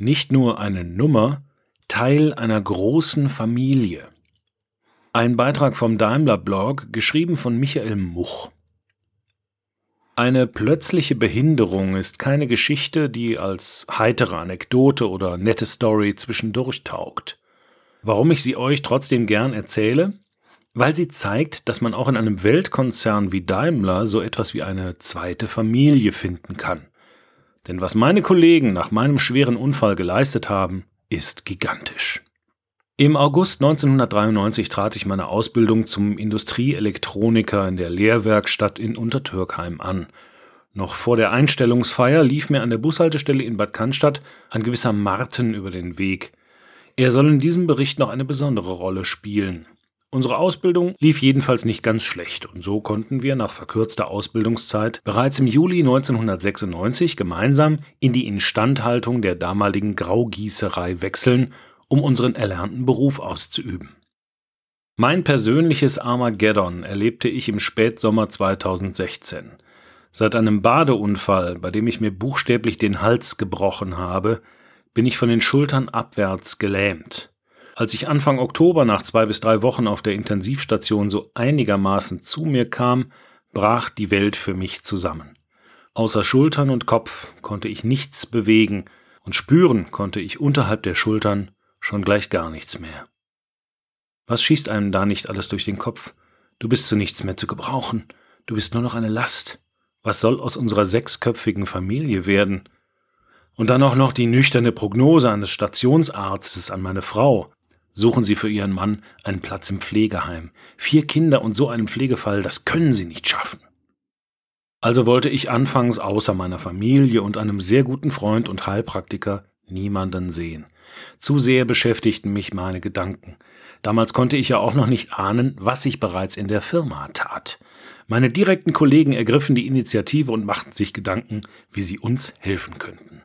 Nicht nur eine Nummer, Teil einer großen Familie. Ein Beitrag vom Daimler-Blog, geschrieben von Michael Much. Eine plötzliche Behinderung ist keine Geschichte, die als heitere Anekdote oder nette Story zwischendurch taugt. Warum ich sie euch trotzdem gern erzähle? Weil sie zeigt, dass man auch in einem Weltkonzern wie Daimler so etwas wie eine zweite Familie finden kann. Denn was meine Kollegen nach meinem schweren Unfall geleistet haben, ist gigantisch. Im August 1993 trat ich meine Ausbildung zum Industrieelektroniker in der Lehrwerkstatt in Untertürkheim an. Noch vor der Einstellungsfeier lief mir an der Bushaltestelle in Bad Cannstatt ein gewisser Martin über den Weg. Er soll in diesem Bericht noch eine besondere Rolle spielen. Unsere Ausbildung lief jedenfalls nicht ganz schlecht und so konnten wir nach verkürzter Ausbildungszeit bereits im Juli 1996 gemeinsam in die Instandhaltung der damaligen Graugießerei wechseln, um unseren erlernten Beruf auszuüben. Mein persönliches Armageddon erlebte ich im Spätsommer 2016. Seit einem Badeunfall, bei dem ich mir buchstäblich den Hals gebrochen habe, bin ich von den Schultern abwärts gelähmt. Als ich Anfang Oktober nach zwei bis drei Wochen auf der Intensivstation so einigermaßen zu mir kam, brach die Welt für mich zusammen. Außer Schultern und Kopf konnte ich nichts bewegen und spüren konnte ich unterhalb der Schultern schon gleich gar nichts mehr. Was schießt einem da nicht alles durch den Kopf? Du bist zu nichts mehr zu gebrauchen. Du bist nur noch eine Last. Was soll aus unserer sechsköpfigen Familie werden? Und dann auch noch die nüchterne Prognose eines Stationsarztes an meine Frau. Suchen Sie für Ihren Mann einen Platz im Pflegeheim. Vier Kinder und so einem Pflegefall, das können Sie nicht schaffen. Also wollte ich anfangs außer meiner Familie und einem sehr guten Freund und Heilpraktiker niemanden sehen. Zu sehr beschäftigten mich meine Gedanken. Damals konnte ich ja auch noch nicht ahnen, was ich bereits in der Firma tat. Meine direkten Kollegen ergriffen die Initiative und machten sich Gedanken, wie sie uns helfen könnten.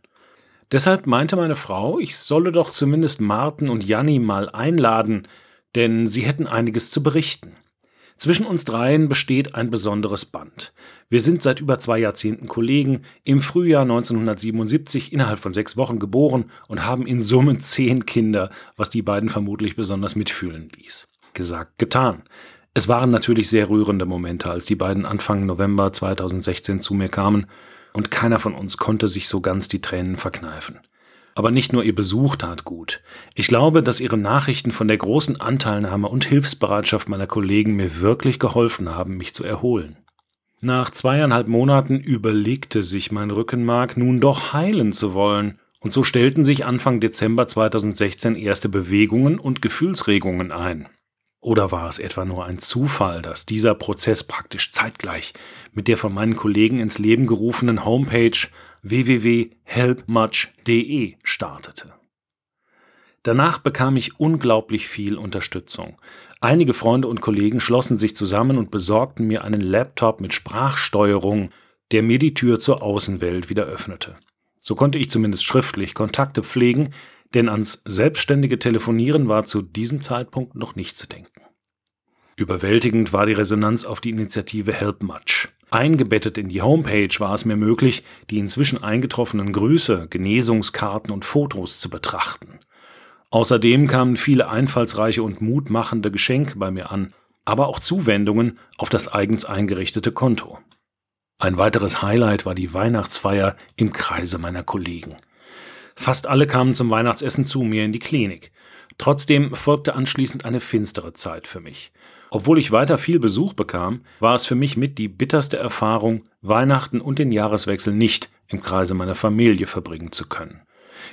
Deshalb meinte meine Frau, ich solle doch zumindest Martin und Janni mal einladen, denn sie hätten einiges zu berichten. Zwischen uns dreien besteht ein besonderes Band. Wir sind seit über zwei Jahrzehnten Kollegen, im Frühjahr 1977 innerhalb von sechs Wochen geboren und haben in Summe zehn Kinder, was die beiden vermutlich besonders mitfühlen ließ. Gesagt, getan. Es waren natürlich sehr rührende Momente, als die beiden Anfang November 2016 zu mir kamen und keiner von uns konnte sich so ganz die Tränen verkneifen. Aber nicht nur ihr Besuch tat gut. Ich glaube, dass ihre Nachrichten von der großen Anteilnahme und Hilfsbereitschaft meiner Kollegen mir wirklich geholfen haben, mich zu erholen. Nach zweieinhalb Monaten überlegte sich mein Rückenmark nun doch heilen zu wollen, und so stellten sich Anfang Dezember 2016 erste Bewegungen und Gefühlsregungen ein. Oder war es etwa nur ein Zufall, dass dieser Prozess praktisch zeitgleich mit der von meinen Kollegen ins Leben gerufenen Homepage www.helpmuch.de startete? Danach bekam ich unglaublich viel Unterstützung. Einige Freunde und Kollegen schlossen sich zusammen und besorgten mir einen Laptop mit Sprachsteuerung, der mir die Tür zur Außenwelt wieder öffnete. So konnte ich zumindest schriftlich Kontakte pflegen, denn ans selbstständige Telefonieren war zu diesem Zeitpunkt noch nicht zu denken. Überwältigend war die Resonanz auf die Initiative Help Much. Eingebettet in die Homepage war es mir möglich, die inzwischen eingetroffenen Grüße, Genesungskarten und Fotos zu betrachten. Außerdem kamen viele einfallsreiche und mutmachende Geschenke bei mir an, aber auch Zuwendungen auf das eigens eingerichtete Konto. Ein weiteres Highlight war die Weihnachtsfeier im Kreise meiner Kollegen. Fast alle kamen zum Weihnachtsessen zu mir in die Klinik. Trotzdem folgte anschließend eine finstere Zeit für mich. Obwohl ich weiter viel Besuch bekam, war es für mich mit die bitterste Erfahrung, Weihnachten und den Jahreswechsel nicht im Kreise meiner Familie verbringen zu können.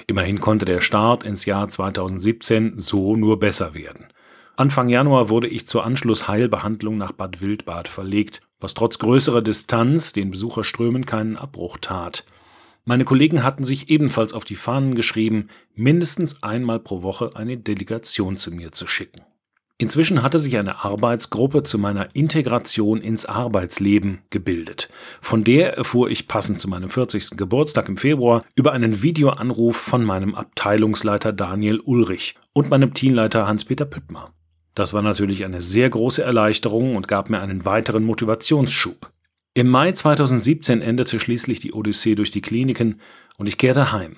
Immerhin konnte der Start ins Jahr 2017 so nur besser werden. Anfang Januar wurde ich zur Anschlussheilbehandlung nach Bad Wildbad verlegt, was trotz größerer Distanz den Besucherströmen keinen Abbruch tat. Meine Kollegen hatten sich ebenfalls auf die Fahnen geschrieben, mindestens einmal pro Woche eine Delegation zu mir zu schicken. Inzwischen hatte sich eine Arbeitsgruppe zu meiner Integration ins Arbeitsleben gebildet. Von der erfuhr ich passend zu meinem 40. Geburtstag im Februar über einen Videoanruf von meinem Abteilungsleiter Daniel Ulrich und meinem Teamleiter Hans-Peter Püttmer. Das war natürlich eine sehr große Erleichterung und gab mir einen weiteren Motivationsschub. Im Mai 2017 endete schließlich die Odyssee durch die Kliniken und ich kehrte heim.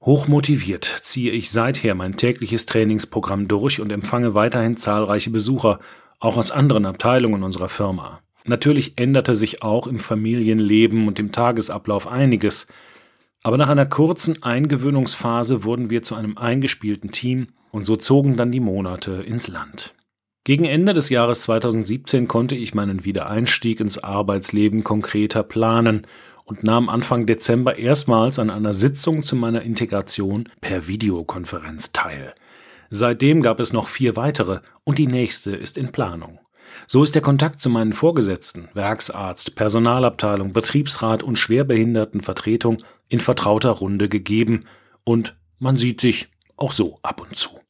Hochmotiviert ziehe ich seither mein tägliches Trainingsprogramm durch und empfange weiterhin zahlreiche Besucher, auch aus anderen Abteilungen unserer Firma. Natürlich änderte sich auch im Familienleben und im Tagesablauf einiges, aber nach einer kurzen Eingewöhnungsphase wurden wir zu einem eingespielten Team und so zogen dann die Monate ins Land. Gegen Ende des Jahres 2017 konnte ich meinen Wiedereinstieg ins Arbeitsleben konkreter planen und nahm Anfang Dezember erstmals an einer Sitzung zu meiner Integration per Videokonferenz teil. Seitdem gab es noch vier weitere und die nächste ist in Planung. So ist der Kontakt zu meinen Vorgesetzten, Werksarzt, Personalabteilung, Betriebsrat und Schwerbehindertenvertretung in vertrauter Runde gegeben und man sieht sich auch so ab und zu.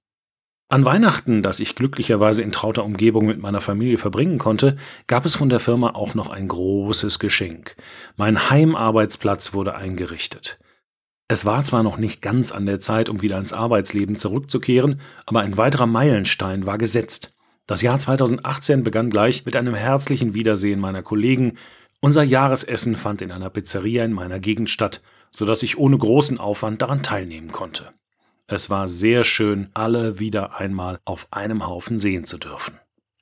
An Weihnachten, das ich glücklicherweise in trauter Umgebung mit meiner Familie verbringen konnte, gab es von der Firma auch noch ein großes Geschenk. Mein Heimarbeitsplatz wurde eingerichtet. Es war zwar noch nicht ganz an der Zeit, um wieder ins Arbeitsleben zurückzukehren, aber ein weiterer Meilenstein war gesetzt. Das Jahr 2018 begann gleich mit einem herzlichen Wiedersehen meiner Kollegen. Unser Jahresessen fand in einer Pizzeria in meiner Gegend statt, sodass ich ohne großen Aufwand daran teilnehmen konnte. Es war sehr schön, alle wieder einmal auf einem Haufen sehen zu dürfen.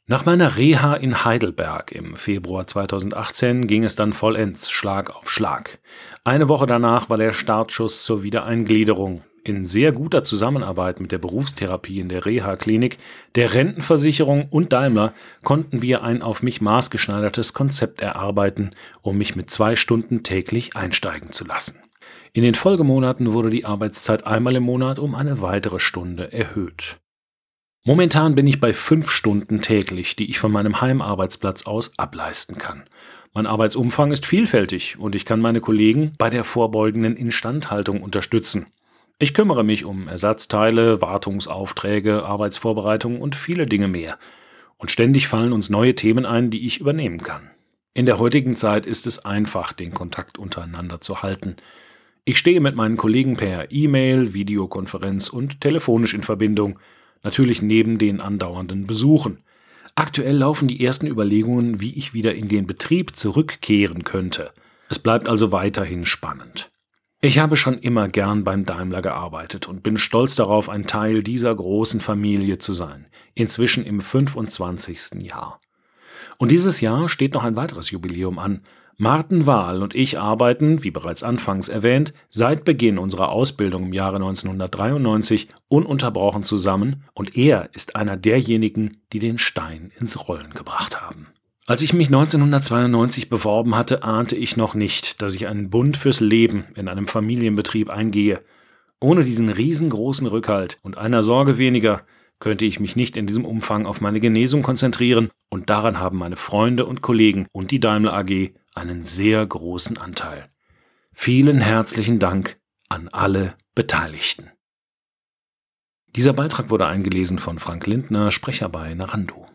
Nach meiner Reha in Heidelberg im Februar 2018 ging es dann vollends Schlag auf Schlag. Eine Woche danach war der Startschuss zur Wiedereingliederung. In sehr guter Zusammenarbeit mit der Berufstherapie in der Reha-Klinik, der Rentenversicherung und Daimler konnten wir ein auf mich maßgeschneidertes Konzept erarbeiten, um mich mit zwei Stunden täglich einsteigen zu lassen. In den Folgemonaten wurde die Arbeitszeit einmal im Monat um eine weitere Stunde erhöht. Momentan bin ich bei fünf Stunden täglich, die ich von meinem Heimarbeitsplatz aus ableisten kann. Mein Arbeitsumfang ist vielfältig und ich kann meine Kollegen bei der vorbeugenden Instandhaltung unterstützen. Ich kümmere mich um Ersatzteile, Wartungsaufträge, Arbeitsvorbereitungen und viele Dinge mehr. Und ständig fallen uns neue Themen ein, die ich übernehmen kann. In der heutigen Zeit ist es einfach, den Kontakt untereinander zu halten. Ich stehe mit meinen Kollegen per E-Mail, Videokonferenz und telefonisch in Verbindung, natürlich neben den andauernden Besuchen. Aktuell laufen die ersten Überlegungen, wie ich wieder in den Betrieb zurückkehren könnte. Es bleibt also weiterhin spannend. Ich habe schon immer gern beim Daimler gearbeitet und bin stolz darauf, ein Teil dieser großen Familie zu sein, inzwischen im 25. Jahr. Und dieses Jahr steht noch ein weiteres Jubiläum an, Martin Wahl und ich arbeiten, wie bereits anfangs erwähnt, seit Beginn unserer Ausbildung im Jahre 1993 ununterbrochen zusammen und er ist einer derjenigen, die den Stein ins Rollen gebracht haben. Als ich mich 1992 beworben hatte, ahnte ich noch nicht, dass ich einen Bund fürs Leben in einem Familienbetrieb eingehe. Ohne diesen riesengroßen Rückhalt und einer Sorge weniger könnte ich mich nicht in diesem Umfang auf meine Genesung konzentrieren und daran haben meine Freunde und Kollegen und die Daimler AG einen sehr großen Anteil. Vielen herzlichen Dank an alle Beteiligten. Dieser Beitrag wurde eingelesen von Frank Lindner, Sprecher bei Narando.